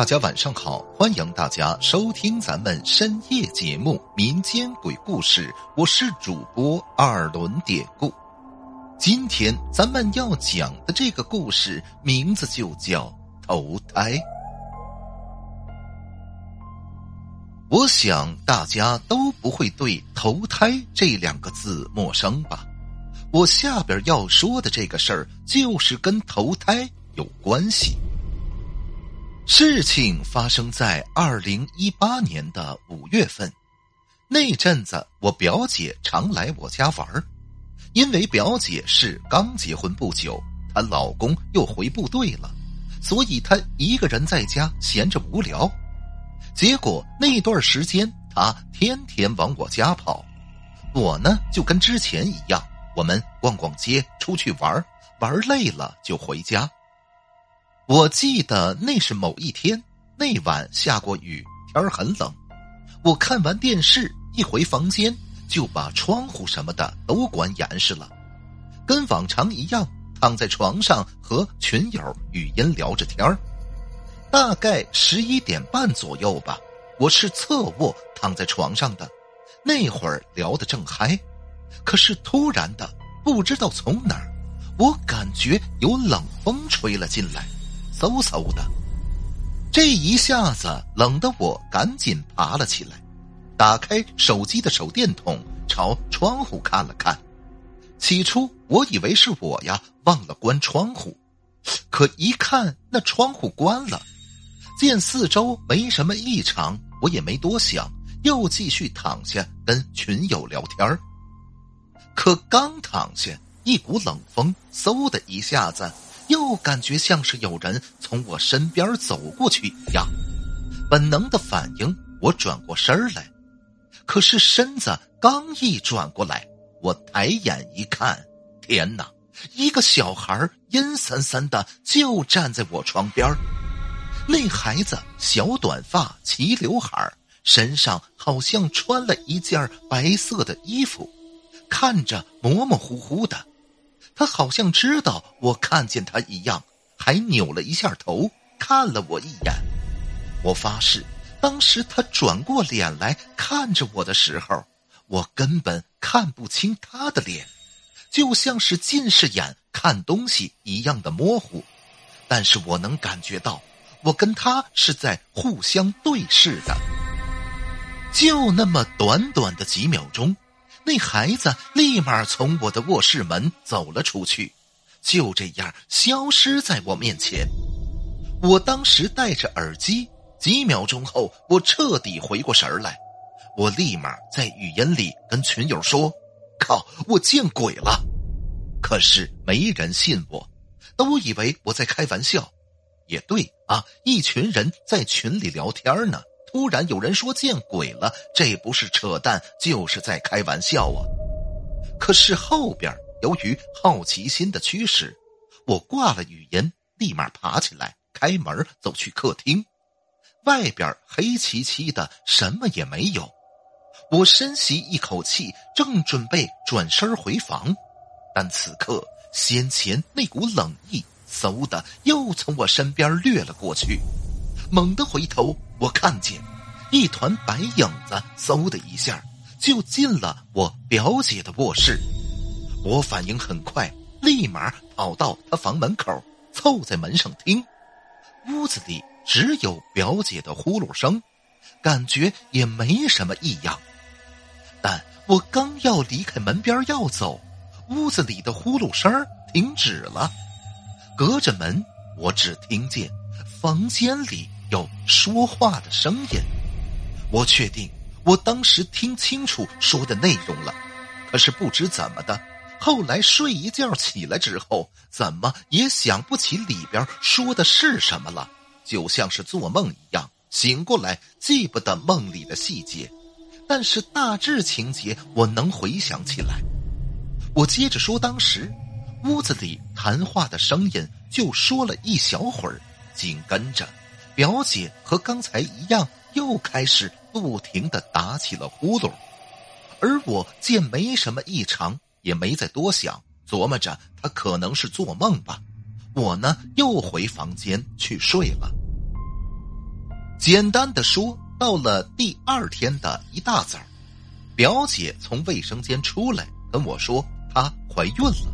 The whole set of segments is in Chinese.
大家晚上好，欢迎大家收听咱们深夜节目《民间鬼故事》，我是主播二轮典故。今天咱们要讲的这个故事名字就叫投胎。我想大家都不会对“投胎”这两个字陌生吧？我下边要说的这个事儿，就是跟投胎有关系。事情发生在二零一八年的五月份，那阵子我表姐常来我家玩儿，因为表姐是刚结婚不久，她老公又回部队了，所以她一个人在家闲着无聊。结果那段时间她天天往我家跑，我呢就跟之前一样，我们逛逛街，出去玩玩累了就回家。我记得那是某一天，那晚下过雨，天很冷。我看完电视，一回房间就把窗户什么的都关严实了，跟往常一样躺在床上和群友语音聊着天。大概十一点半左右吧，我是侧卧躺在床上的，那会儿聊得正嗨，可是突然的，不知道从哪儿，我感觉有冷风吹了进来。嗖嗖的，这一下子冷得我赶紧爬了起来，打开手机的手电筒，朝窗户看了看。起初我以为是我呀忘了关窗户，可一看那窗户关了，见四周没什么异常，我也没多想，又继续躺下跟群友聊天可刚躺下，一股冷风嗖的一下子。又感觉像是有人从我身边走过去一样，本能的反应，我转过身来，可是身子刚一转过来，我抬眼一看，天哪！一个小孩阴森森的就站在我床边那孩子小短发，齐刘海身上好像穿了一件白色的衣服，看着模模糊糊的。他好像知道我看见他一样，还扭了一下头看了我一眼。我发誓，当时他转过脸来看着我的时候，我根本看不清他的脸，就像是近视眼看东西一样的模糊。但是我能感觉到，我跟他是在互相对视的。就那么短短的几秒钟。那孩子立马从我的卧室门走了出去，就这样消失在我面前。我当时戴着耳机，几秒钟后，我彻底回过神来，我立马在语音里跟群友说：“靠，我见鬼了！”可是没人信我，都以为我在开玩笑。也对啊，一群人在群里聊天呢。突然有人说见鬼了，这不是扯淡就是在开玩笑啊！可是后边由于好奇心的驱使，我挂了语音，立马爬起来开门走去客厅。外边黑漆漆的，什么也没有。我深吸一口气，正准备转身回房，但此刻先前那股冷意嗖的又从我身边掠了过去。猛地回头，我看见一团白影子，嗖的一下就进了我表姐的卧室。我反应很快，立马跑到她房门口，凑在门上听。屋子里只有表姐的呼噜声，感觉也没什么异样。但我刚要离开门边要走，屋子里的呼噜声停止了。隔着门，我只听见房间里。有说话的声音，我确定我当时听清楚说的内容了，可是不知怎么的，后来睡一觉起来之后，怎么也想不起里边说的是什么了，就像是做梦一样，醒过来记不得梦里的细节，但是大致情节我能回想起来。我接着说，当时屋子里谈话的声音就说了一小会儿，紧跟着。表姐和刚才一样，又开始不停的打起了呼噜，而我见没什么异常，也没再多想，琢磨着她可能是做梦吧。我呢，又回房间去睡了。简单的说，到了第二天的一大早，表姐从卫生间出来跟我说她怀孕了。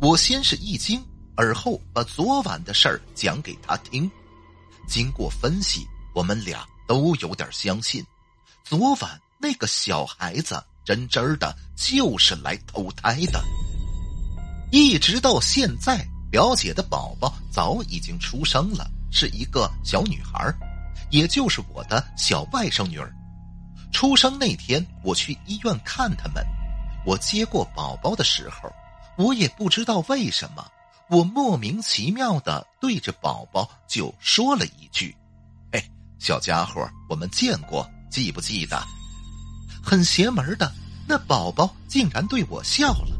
我先是一惊，而后把昨晚的事儿讲给她听。经过分析，我们俩都有点相信，昨晚那个小孩子真真的就是来投胎的。一直到现在，表姐的宝宝早已经出生了，是一个小女孩。也就是我的小外甥女儿，出生那天，我去医院看他们。我接过宝宝的时候，我也不知道为什么，我莫名其妙的对着宝宝就说了一句：“哎，小家伙，我们见过，记不记得？”很邪门的，那宝宝竟然对我笑了。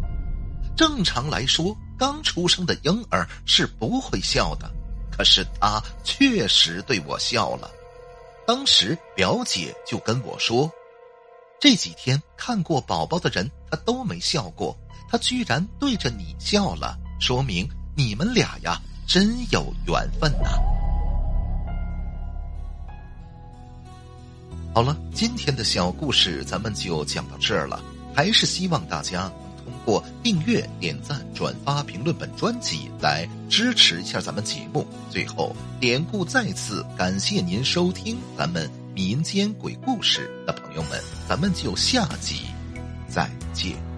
正常来说，刚出生的婴儿是不会笑的，可是他确实对我笑了。当时表姐就跟我说：“这几天看过宝宝的人，他都没笑过，他居然对着你笑了，说明你们俩呀真有缘分呐。”好了，今天的小故事咱们就讲到这儿了，还是希望大家。通过订阅、点赞、转发、评论本专辑来支持一下咱们节目。最后，典故再次感谢您收听咱们民间鬼故事的朋友们，咱们就下集再见。